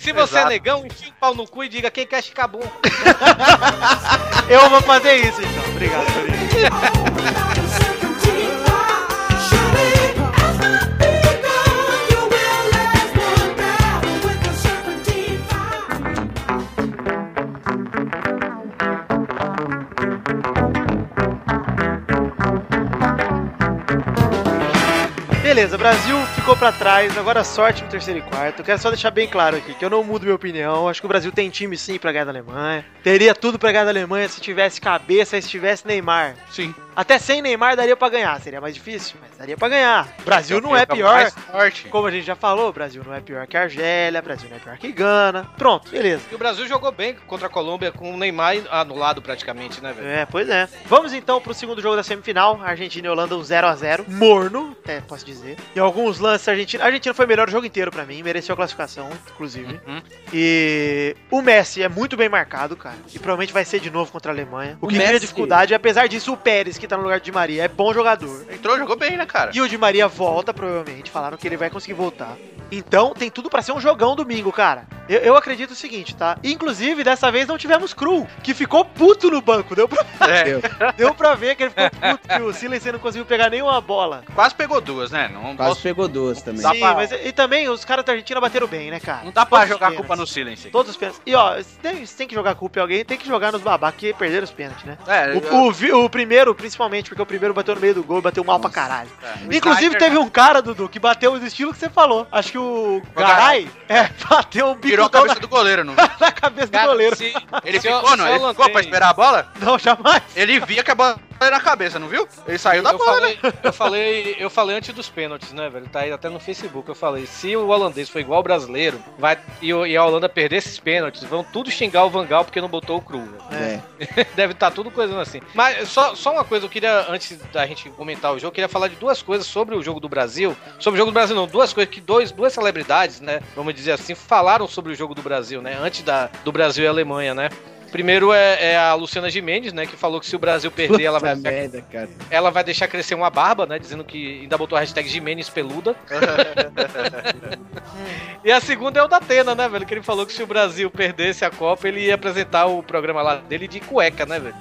Se você Exato. é negão, enfia o pau no cu e diga quem quer chicabum. Eu vou fazer isso então. Obrigado, Torinho. Beleza, Brasil ficou pra trás, agora sorte no terceiro e quarto. Quero só deixar bem claro aqui que eu não mudo minha opinião. Acho que o Brasil tem time sim pra ganhar da Alemanha. Teria tudo pra ganhar da Alemanha se tivesse cabeça e se tivesse Neymar. Sim. Até sem Neymar daria pra ganhar. Seria mais difícil, mas daria pra ganhar. Brasil não é pior. Como a gente já falou, o Brasil não é pior que a Argélia, o Brasil não é pior que Gana. Pronto, beleza. E o Brasil jogou bem contra a Colômbia com o Neymar anulado praticamente, né, velho? É, pois é. Vamos então pro segundo jogo da semifinal. Argentina e Holanda, um 0x0. Morno, é, posso dizer. E alguns lances da Argentina. A Argentina foi o melhor jogo inteiro pra mim, mereceu a classificação, inclusive. Uhum. E o Messi é muito bem marcado, cara. E provavelmente vai ser de novo contra a Alemanha. O, O que cria Messi- dificuldade, apesar disso, o Pérez, que tá no lugar de Di Maria, é bom jogador. Entrou, jogou bem, né, cara? E o Di Maria volta, provavelmente. Falaram que ele vai conseguir voltar. Então, tem tudo pra ser um jogão domingo, cara. Eu, eu acredito o seguinte, tá? Inclusive, dessa vez não tivemos Cru, que ficou puto no banco. Deu pra, É, deu pra ver que ele ficou puto, que o Silencio não conseguiu pegar nenhuma bola. quase pegou duas, né? Não, Quase posso- pegou duas também. Sim, pra- mas e também os caras da Argentina bateram bem, né, cara? não dá pra Todos os jogar a culpa no Silence. Todos os pênaltis. E ó, se tem, se tem que jogar culpa em alguém, tem que jogar nos babá que perderam os pênaltis, né? É, O, o vi- o primeiro, principalmente, porque o primeiro bateu no meio do gol e bateu mal pra caralho. é. Inclusive, Snyder teve um cara, Dudu, que bateu do estilo que você falou. Acho que o Garay é, bateu o bico Virou a cabeça do goleiro, não? na, na cabeça do Cara, goleiro. se- Ele se eu- ficou, não? se Ele eu ficou pra lancei- esperar a bola? Não, jamais. Ele via que a bola na cabeça, não viu? Ele saiu da eu bola, né? falei, eu falei, eu falei antes dos pênaltis, né, velho? Tá aí até no Facebook. Eu falei, se o holandês for igual o brasileiro, vai e, e a Holanda perder esses pênaltis, vão tudo xingar o Vangal porque não botou o cru. É. Deve estar tudo coisando assim. Mas só, só uma coisa, eu queria, antes da gente comentar o jogo, eu queria falar de duas coisas sobre o jogo do Brasil. Sobre o jogo do Brasil, não, duas coisas que dois, duas celebridades, né? Vamos dizer assim, falaram sobre o jogo do Brasil, né? Antes da, do Brasil e Alemanha, né? Primeiro é, é a Luciana Gimenez, né? Que falou que se o Brasil perder, ela vai, Puta merda, cara. ela vai deixar crescer uma barba, né? Dizendo que ainda botou a hashtag Jimenez peluda. e a segunda é o da Atena, né, velho? Que ele falou que se o Brasil perdesse a Copa, ele ia apresentar o programa lá dele de cueca, né, velho?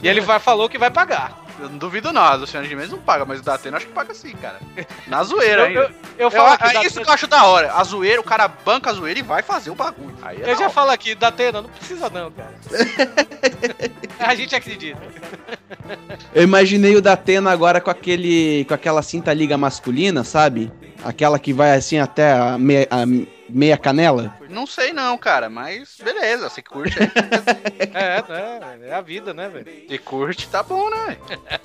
e ele vai, falou que vai pagar. Eu não duvido não, a Luciana Gimenez não paga, mas o Datena acho que paga sim, cara. Na zoeira Eu, ainda. eu, eu Eu, falo é da isso que eu acho da hora. A zoeira, o cara banca a zoeira e vai fazer o bagulho. Aí é eu já hora. falo aqui, da Atena, não precisa não, cara. a gente acredita. Eu imaginei o Datena agora com aquele. com aquela cinta liga masculina, sabe? Aquela que vai assim até a meia, a meia canela. Não sei não, cara, mas beleza, você curte. É, né? É a vida, né, velho? Se curte, tá bom, né?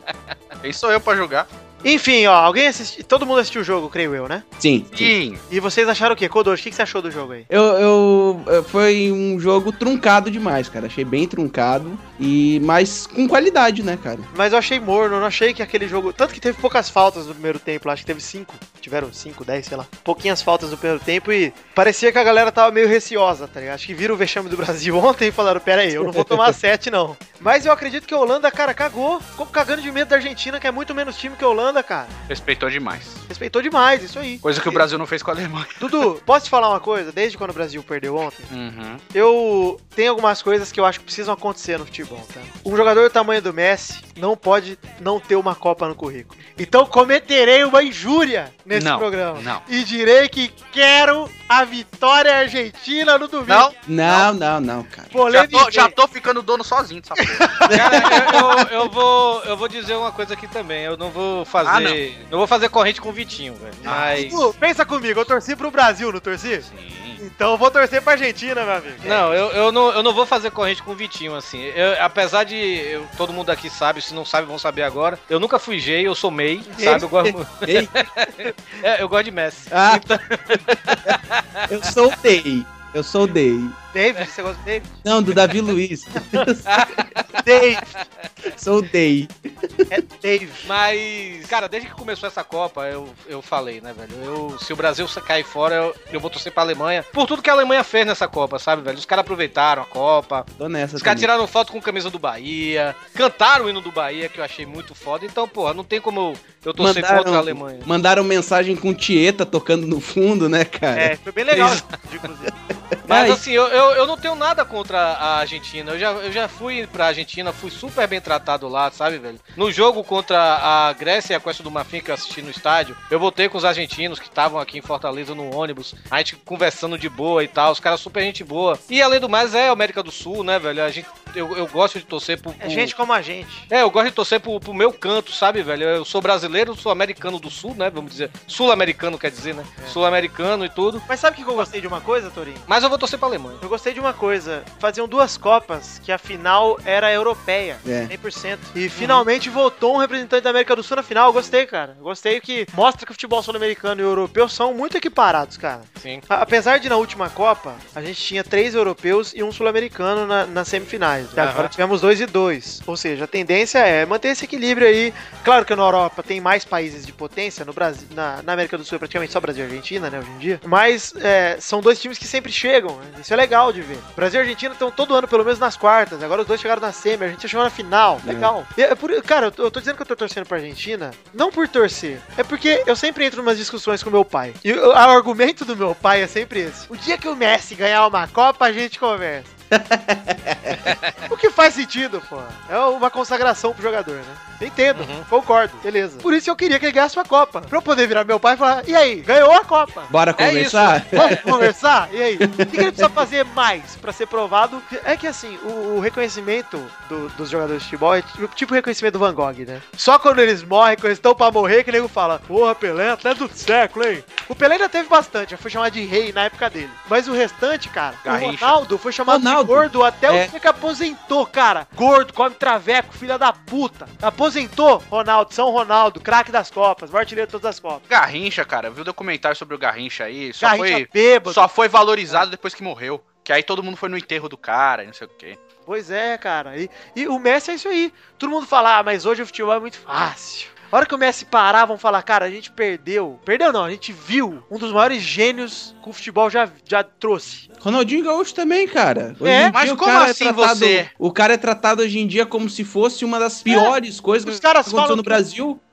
Quem sou eu pra julgar? Enfim, ó, alguém assistiu. Todo mundo assistiu o jogo, creio eu, né? Sim. Sim. E vocês acharam o quê? Kodoshi, o que que você achou do jogo aí? Eu, eu- eu- Foi um jogo truncado demais, cara. Achei bem truncado. E. Mas com qualidade, né, cara? Mas eu achei morno, eu não achei que aquele jogo. Tanto que teve poucas faltas no primeiro tempo, acho que teve cinco. Tiveram cinco, dez, sei lá. Pouquinhas faltas no primeiro tempo e parecia que a galera tava meio receosa, tá ligado? Acho que viram o vexame do Brasil ontem e falaram: pera aí, eu não vou tomar sete, não. Mas eu acredito que a Holanda, cara, cagou. Ficou cagando de medo da Argentina, que é muito menos time que a Holanda, cara. Respeitou demais. Respeitou demais, isso aí. Coisa que o Brasil não fez com a Alemanha. Dudu, posso te falar uma coisa? Desde quando o Brasil perdeu ontem, Uhum. eu tenho algumas coisas que eu acho que precisam acontecer no futebol, tá? Um jogador do tamanho do Messi não pode não ter uma Copa no currículo. Então cometerei uma injúria nesse Não, programa. não. E direi que quero a vitória argentina no domingo. Não, Não, não, não, cara. já tô, já tô ficando dono sozinho dessa porra. Cara, eu, eu- eu vou, eu vou dizer uma coisa aqui também. Eu não vou fazer. Ah, não. não. vou fazer corrente com o Vitinho, velho. Mas. Dudu, pensa comigo, eu torci pro Brasil, não torci? Sim. Então eu vou torcer pra Argentina, meu amigo. Não, eu, eu, não, eu não vou fazer corrente com o Vitinho, assim. Eu- apesar de eu- todo mundo aqui sabe, se não sabe, vão saber agora. Eu nunca fui gay, eu sou MEI, sabe? Eu gosto, é, eu gosto de Messi. ah, eu sou Day. Eu sou o Day. David, você gosta do David? Não, do Davi Luiz. Dave, sou o Day. é Dave. Mas, cara, desde que começou essa Copa, eu, eu falei, né, velho? Eu, se o Brasil cair fora, eu, eu vou torcer pra Alemanha. Por tudo que a Alemanha fez nessa Copa, sabe, velho? Os caras aproveitaram a Copa. Tô nessa. Os caras tiraram foto com camisa do Bahia. Cantaram o hino do Bahia, que eu achei muito foda. Então, porra, não tem como eu, eu torcer Mandaram- contra a Alemanha. Mandaram mensagem com Tieta tocando no fundo, né, cara? É, foi bem legal, inclusive. Mas assim, eu, eu, eu não tenho nada contra a Argentina. Eu já, eu já fui pra Argentina, fui super bem tratado lá, sabe, velho? No jogo contra a Grécia e a Costa do Marfim que eu assisti no estádio, eu voltei com os argentinos que estavam aqui em Fortaleza no ônibus, a gente conversando de boa e tal, os caras super gente boa. E além do mais, é América do Sul, né, velho? A gente, eu, eu gosto de torcer pro. É pro- gente como a gente. É, eu gosto de torcer pro, pro meu canto, sabe, velho? Eu sou brasileiro, sou americano do sul, né? Vamos dizer. Sul-americano quer dizer, né? Sul-americano e tudo. Mas sabe o que eu gostei de uma coisa, Torinho? Mas eu vou torcer pra Alemanha. Eu gostei de uma coisa. Faziam duas Copas que a final era europeia. É. 100%. E finalmente voltou um representante da América do Sul na final. Eu gostei, cara. Eu Gostei que mostra que o futebol sul-americano e o europeu são muito equiparados, cara. Sim. A- Apesar de na última Copa a gente tinha três europeus e um sul-americano na- nas semifinais. Aham. Agora tivemos dois e dois. Ou seja, a tendência é manter esse equilíbrio aí. Claro que na Europa tem mais países de potência, no Brasil, na, na América do Sul é praticamente só Brasil e Argentina, né, hoje em dia. Mas é, são dois times que sempre chegam. né? Isso é legal de ver. Brasil e Argentina estão todo ano pelo menos nas quartas. Agora os dois chegaram na semi, a Argentina chegou na final. Legal. E é por- cara, eu tô, eu tô dizendo que eu tô torcendo pra Argentina, não por torcer. É porque eu sempre entro em umas discussões com meu pai. E o, o argumento do meu pai é sempre esse. O dia que o Messi ganhar uma Copa, a gente conversa. faz sentido, pô. É uma consagração pro jogador, né? Entendo, Uhum. concordo, beleza. Por isso eu queria que ele ganhasse uma Copa. Pra eu poder virar meu pai e falar: e aí, ganhou a Copa? Bora É conversar? Vamos conversar? E aí? O que, que ele precisa fazer mais pra ser provado? É que assim, o, o reconhecimento do- dos jogadores de futebol é tipo tipo o reconhecimento do Van Gogh, né? Só quando eles morrem, quando eles estão pra morrer, que o nego fala: Porra, Pelé, até do século, hein? O Pelé ainda teve bastante, já foi chamado de rei na época dele. Mas o restante, cara, Garrincha. o Ronaldo foi chamado Ronaldo. de gordo até É. o que aposentou, cara. Gordo, come traveco, filha da puta. Aposentou, Ronaldo, São Ronaldo, craque das Copas, maior artilheiro de todas as Copas. Garrincha, cara, viu o documentário sobre o Garrincha aí? Só Garrincha foi, bêbado. só foi valorizado depois que morreu. Que aí todo mundo foi no enterro do cara, e não sei o quê. Pois é, cara. E, e o Messi é isso aí. Todo mundo fala, ah, mas hoje o futebol é muito fácil. A hora que o Messi parar, vão falar, cara, a gente perdeu. Perdeu não, a gente viu um dos maiores gênios que o futebol já, já trouxe. Ronaldinho Gaúcho também, cara. Hoje É? Mas como cara assim é tratado, você? O cara é tratado hoje em dia como se fosse uma das piores coisas Os que caras aconteceu falam no que-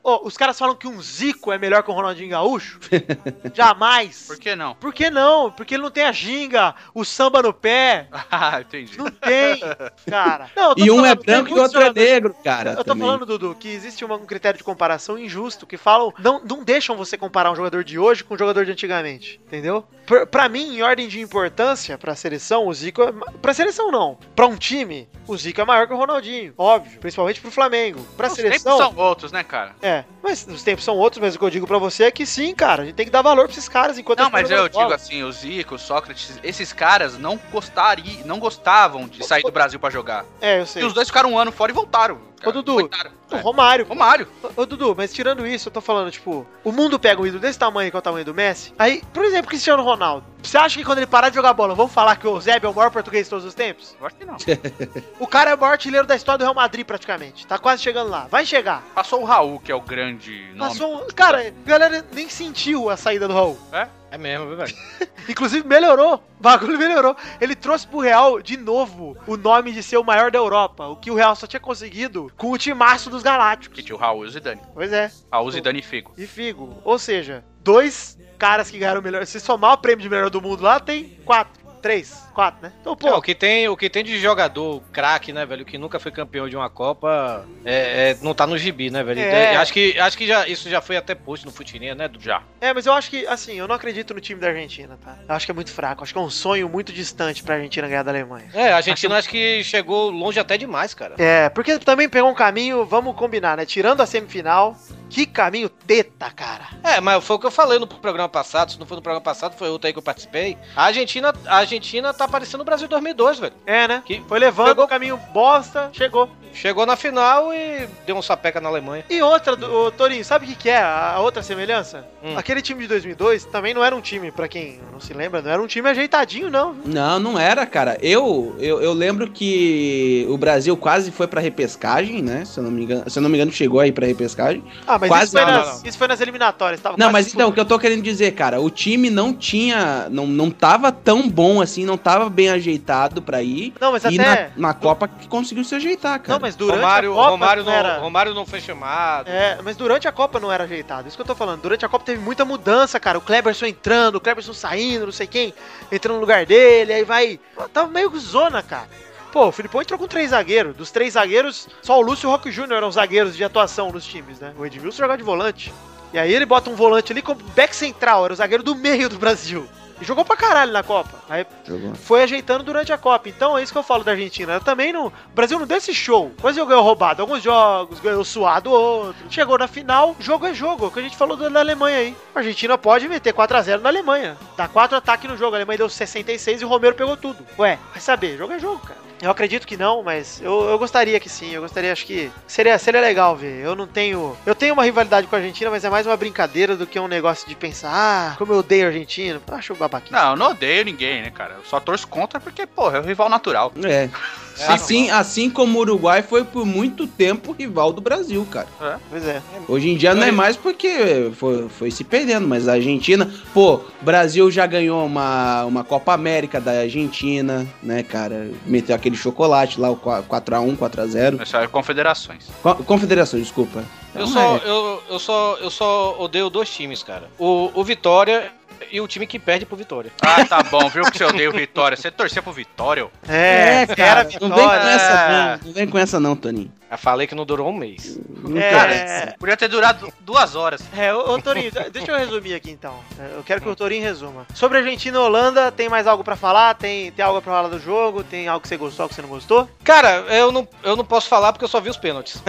Ô, os caras falam que um Zico é melhor que o Ronaldinho Gaúcho? Jamais. Por que não? Por que não? Porque ele não tem a ginga, o samba no pé. Ah, entendi. Não tem, cara. Não, E um é falando, tem branco e o outro é negro, cara. Eu tô também. falando, Dudu, que existe um critério de comparação injusto que falam. Não, não deixam você comparar um jogador de hoje com um jogador de antigamente. Entendeu? Pra, pra mim, em ordem de importância pra seleção, o Zico. É, pra seleção, não. Pra um time, o Zico é maior que o Ronaldinho. Óbvio. Principalmente pro Flamengo. Pra Os seleção. são outros, né, cara? É, mas os tempos são outros, mas o que eu digo pra você é que sim, cara. A gente tem que dar valor pra esses caras enquanto Não, mas eu bola. digo assim, o Zico, o Sócrates, esses caras não gostariam, não gostavam de sair do Brasil pra jogar. É, eu sei. E os dois ficaram um ano fora e voltaram. Ô, Dudu, Coitado. O É. Romário. Romário. Ô, ô, Dudu, mas tirando isso, eu tô falando, tipo, o mundo pega um ídolo desse tamanho que é o tamanho do Messi. Aí, por exemplo, Cristiano Ronaldo. Você acha que quando ele parar de jogar bola, vão falar que o Zébio é o maior português de todos os tempos? Eu acho que não. O cara é o maior artilheiro da história do Real Madrid, praticamente. Tá quase chegando lá. Vai chegar. Passou o Raul, que é o grande nome. Passou um... Cara, a galera nem sentiu a saída do Raul. É mesmo, viu, velho? Inclusive, melhorou. O bagulho melhorou. Ele trouxe pro Real, de novo, o nome de ser o maior da Europa. O que o Real só tinha conseguido com o timaço dos Que Galácticos. tinha o Raul e Zidane. Pois é. Raul, Zidane e Figo. E Figo. Ou seja, dois caras que ganharam o melhor. Se somar o prêmio de melhor do mundo lá, tem quatro. Três, quatro, né? Então, pô, É, o, que tem, o que tem de jogador craque, né, velho, que nunca foi campeão de uma Copa, é, é- não tá no gibi, né, velho? É. Acho que, acho que já, isso já foi até posto no Futirinha, né? Do... Já. É, mas eu acho que, assim, eu não acredito no time da Argentina, tá? Eu acho que é muito fraco. Acho que é um sonho muito distante pra Argentina ganhar da Alemanha. É, a Argentina acho que chegou longe até demais, cara. É, porque também pegou um caminho, vamos combinar, né? Tirando a semifinal, que caminho teta, cara. É, mas foi o que eu falei no programa passado, se não foi no programa passado, foi outro aí que eu participei. A Argentina, a Argentina tá parecendo o Brasil 2002, velho. É, né? Que Foi levando pegou- o caminho bosta, chegou. Chegou na final e deu um sapeca na Alemanha. E outra, do, ô, Torinho, sabe o que, que é a, outra semelhança? Hum. Aquele time de 2002 também não era um time, pra quem não se lembra, não era um time ajeitadinho, não. Não, não era, cara. Eu, eu, eu lembro que o Brasil quase foi pra repescagem, né? Se eu não me engano, se eu não me engano chegou aí pra repescagem. Ah, mas Quase isso, foi não, nas, não, isso foi nas eliminatórias, tava Não, mas então, o que eu tô querendo dizer, cara, o time não tinha, não, não tava tão bom assim, não tava bem ajeitado pra ir. Não, mas e até... na, na Copa que conseguiu se ajeitar, cara. Não, mas durante Romário, a Copa Romário, não era... Romário não foi chamado. É, mas durante a Copa não era ajeitado. Isso que eu tô falando. Durante a Copa teve muita mudança, cara. O Kleberson entrando, o Kleberson saindo, não sei quem, entrando no lugar dele, aí vai. Tava meio que zona, cara. Pô, o Filipão entrou com três zagueiros. Dos três zagueiros, só o Lúcio e o Roque Júnior eram zagueiros de atuação nos times, né? O Edmilson jogava de volante. E aí ele bota um volante ali como back central, era o zagueiro do meio do Brasil. E jogou pra caralho na Copa. Aí Jogou. foi ajeitando durante a Copa. Então é isso que eu falo da Argentina. Eu também não. O Brasil não deu esse show. O Brasil ganhou roubado alguns jogos, ganhou suado outro. Chegou na final, jogo é jogo. É o que a gente falou da da Alemanha aí. A Argentina pode meter 4x0 na Alemanha. Dá 4 ataques no jogo. A Alemanha deu 66 e o Romero pegou tudo. Ué, vai saber, jogo é jogo, cara. Eu acredito que não, mas eu, eu gostaria que sim. Eu gostaria, acho que seria, seria legal ver. Eu não tenho. Eu tenho uma rivalidade com a Argentina, mas é mais uma brincadeira do que um negócio de pensar, ah, como eu odeio a Argentina. Eu acho babaquinho. Não, eu não odeio ninguém, né, cara? Eu só torço contra porque, porra, é o rival natural. É. assim, assim como o Uruguai foi por muito tempo rival do Brasil, cara. Pois é. Hoje em dia não é mais porque foi, foi se perdendo, mas a Argentina, pô, o Brasil já ganhou uma, uma Copa América da Argentina, né, cara? Meteu aquele chocolate lá, o 4x1, 4x0. Isso é confederações. Co- Confederação, desculpa. Eu só, é. eu, eu, só, eu só odeio dois times, cara. O, o Vitória e o time que perde pro Vitória. Ah, tá bom, viu que você odeia o Vitória. Você torcia pro Vitória? É, É, cara, era não vem com vitória. essa não, não vem com essa não, Toninho. Eu falei que não durou um mês. Não É. interessa. Podia ter durado duas horas. É, ô, ô Torinho, deixa eu resumir aqui então. É, Eu quero que o Torinho resuma. Sobre Argentina e Holanda, tem mais algo pra falar? Tem, tem algo pra falar do jogo? Tem algo que você gostou, algo que você não gostou? Cara, eu não, eu não posso falar porque eu só vi os pênaltis.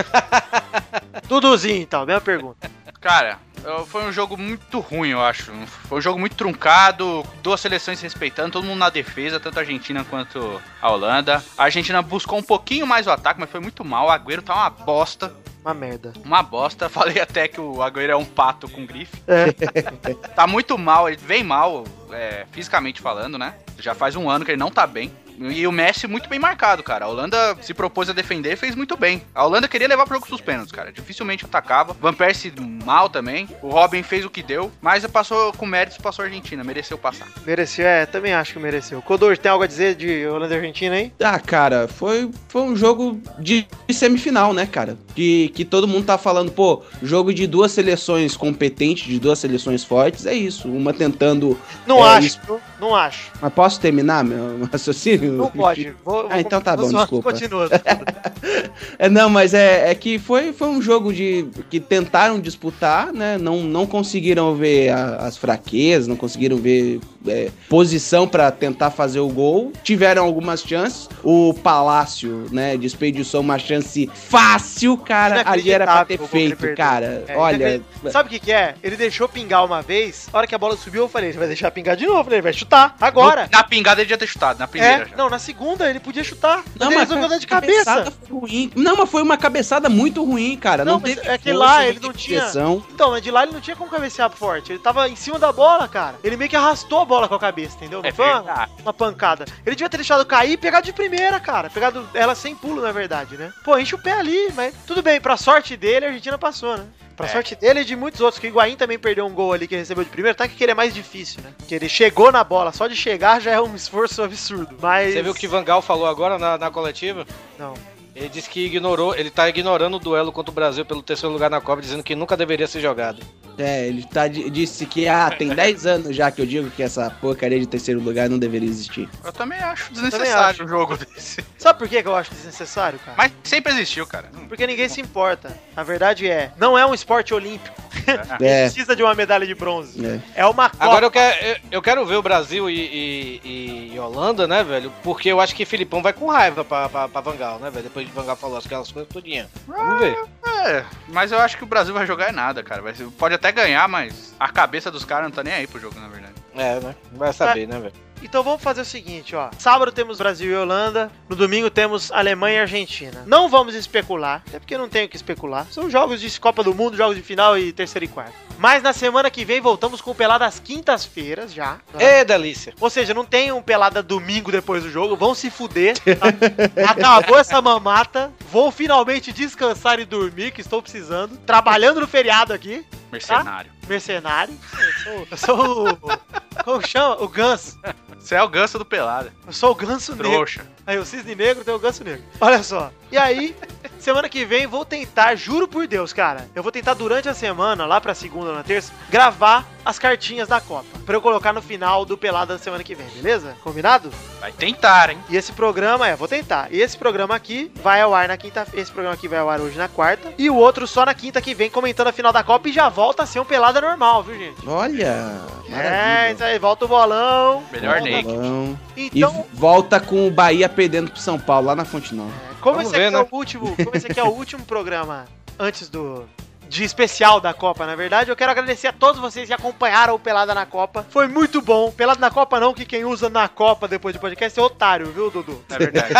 Duduzinho então, mesma pergunta. Cara, foi um jogo muito ruim, eu acho. Foi um jogo muito truncado, duas seleções se respeitando, todo mundo na defesa, tanto a Argentina quanto a Holanda. A Argentina buscou um pouquinho mais o ataque, mas foi muito mal. O Agüero tá uma bosta, Uma merda. uma bosta. Falei até que o Agüero é um pato com grife. É. Tá muito mal, ele vem mal, é, fisicamente falando, né? Já faz um ano que ele não tá bem. E o Messi muito bem marcado, cara. A Holanda se propôs a defender e fez muito bem. A Holanda queria levar pro jogo sus pênaltis, cara. Dificilmente atacava. Van Persie mal também. O Robin fez o que deu. Mas passou com méritos, passou a Argentina. Mereceu passar. Mereceu, é, também acho que mereceu. Codor, tem algo a dizer de Holanda e Argentina aí? Ah, cara, foi, foi um jogo de semifinal, né, cara? Que, que todo mundo tá falando, pô, jogo de duas seleções competentes, de duas seleções fortes, é isso. Uma tentando. Não É, acho, isso. não acho. Mas posso terminar meu raciocínio? Não pode. Vou, Ah, então tá vou bom, zoar, desculpa. Continua. É, não, mas é, é que foi, foi um jogo de que tentaram disputar, né? Não, não conseguiram ver a- as fraquezas, não conseguiram ver é, posição pra tentar fazer o gol. Tiveram algumas chances. O Palácio, né, desperdiçou uma chance fácil, cara. Ali era pra ter feito, cara. É, Olha. ele- Sabe o que que é? Ele deixou pingar uma vez, a hora que a bola subiu, eu falei, ele vai deixar pingar de novo, né? Ele vai chutar, agora. Na pingada ele devia ter chutado, na primeira É, já. Não, na segunda ele podia chutar. Mas Não, ele mas resolveu dar de cabeça. foi ruim. Não, mas foi uma cabeçada muito ruim, cara. Não, Não, mas teve é que força, lá ele não tinha- direção. Então, mas de lá ele não tinha como cabecear forte. Ele tava em cima da bola, cara. Ele meio que arrastou a bola com a cabeça, entendeu? Não É foi uma, verdade. uma pancada. Ele devia ter deixado cair e pegado de primeira, cara. Pegado ela sem pulo, na verdade, né? Pô, enche o pé ali, mas tudo bem. Pra sorte dele, a Argentina passou, né? Pra É. sorte dele e de muitos outros, que o Higuaín também perdeu um gol ali que ele recebeu de primeiro, tá que ele é mais difícil, né? Que ele chegou na bola, só de chegar já é um esforço absurdo. Mas. Você viu o que Van Gaal falou agora na, na coletiva? Não. Ele disse que ignorou, ele tá ignorando o duelo contra o Brasil pelo terceiro lugar na Copa, dizendo que nunca deveria ser jogado. É, ele tá, di- disse que ah, tem 10 anos já que eu digo que essa porcaria de terceiro lugar não deveria existir. Eu também acho também desnecessário acho. um jogo desse. Sabe por que que eu acho desnecessário, cara? Mas sempre existiu, cara. Porque ninguém se importa. A verdade é, não é um esporte olímpico. É, Precisa de uma medalha de bronze. é. É uma Copa. Agora eu quero, eu, eu quero ver o Brasil e, e- e Holanda, né, velho? Porque eu acho que Filipão vai com raiva pra, pra, pra Van Gaal, né, velho? Depois de Van Gaal falou aquelas coisas todinha. Vamos ver. É, mas eu acho que o Brasil vai jogar é nada, cara. Vai pode até ganhar, mas a cabeça dos caras não tá nem aí pro jogo, na verdade. É, né? Vai saber, né, velho? Então vamos fazer o seguinte, ó. Sábado temos Brasil e Holanda. No domingo temos Alemanha e Argentina. Não vamos especular, até porque não tenho que especular. São jogos de Copa do Mundo, jogos de final e terceiro e quarto. Mas na semana que vem voltamos com o Pelada às quintas-feiras já. Ê, delícia. Ou seja, não tem um pelada domingo depois do jogo, vão se fuder. tá? Acabou essa mamata. Vou finalmente descansar e dormir, que estou precisando. Trabalhando no feriado aqui, Mercenário. mercenário. Eu sou, eu sou o. Como que chama? O ganso. Você é o ganso do pelada. Eu sou o ganso negro. Trouxa. Aí o cisne negro tem o ganso negro. Olha só. E aí, semana que vem vou tentar, juro por Deus, cara. Eu vou tentar durante a semana, lá pra segunda ou na terça, gravar as cartinhas da Copa. Pra eu colocar no final do pelada da semana que vem, beleza? Combinado? Vai tentar, hein? E esse programa, é, vou tentar. E esse programa aqui vai ao ar na quinta Esse programa aqui vai ao ar hoje na quarta. E o outro só na quinta que vem, comentando a final da Copa. E já volta a ser um pelada normal, viu, gente? Olha, É, maravilha. isso aí, volta o bolão. Melhor naked. Bom. E Então, volta com o Bahia perdendo pro São Paulo lá na Fonte Nova. Como Vamos esse aqui ver, é né? o último, como esse aqui é o último programa antes do de especial da Copa, na verdade, eu quero agradecer a todos vocês que acompanharam o Pelada na Copa. Foi muito bom. Pelada na Copa não, que quem usa na Copa depois de podcast é otário, viu, Dudu? É verdade.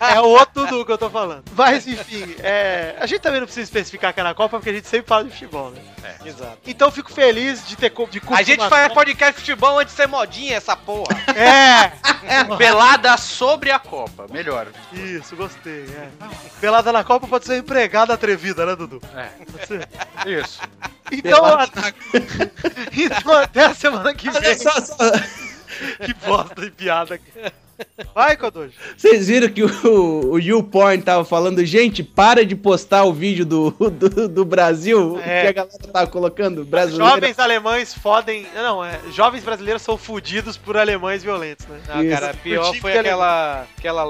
É o outro Dudu que eu tô falando. Mas enfim, é, a gente também não precisa especificar que é na Copa, porque a gente sempre fala de futebol, né? Exato. Então eu fico feliz de ter co- de A gente faz podcast de futebol antes de ser modinha, essa porra. É! pelada sobre a Copa. Melhor. Isso, gostei. É. Pelada na Copa pode ser empregada atrevida, né, Dudu? É. Pode ser. Isso. Então, a- então até a semana que vem. Olha só, só- Que bosta de piada. Vai, Kodoji. Vocês viram que o, o YouPorn tava falando, gente, para de postar o vídeo do, do, do Brasil, É. que a galera tava colocando, brasileiro. Jovens alemães fodem. Não, é. Jovens brasileiros são fudidos por alemães violentos, né? Não, Isso. cara, pior foi que aquela, aquela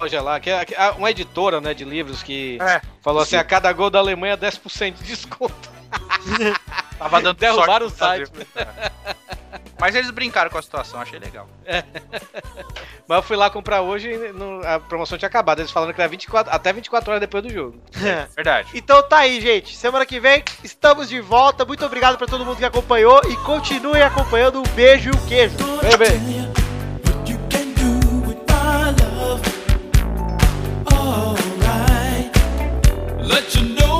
loja lá, que é que- ah, uma editora, né, de livros que É. falou assim, a cada gol da Alemanha 10% de desconto. Tava dando Derrubaram sorte o site. Brasil. Mas eles brincaram com a situação, achei legal. Mas eu fui lá comprar hoje e não- a promoção tinha acabado. Eles falaram que era 24, até 24 horas depois do jogo. Verdade. Então tá aí, gente. Semana que vem estamos de volta. Muito obrigado pra todo mundo que acompanhou e continue acompanhando. Um beijo e um queijo. Bem, bem. alright. Let you know.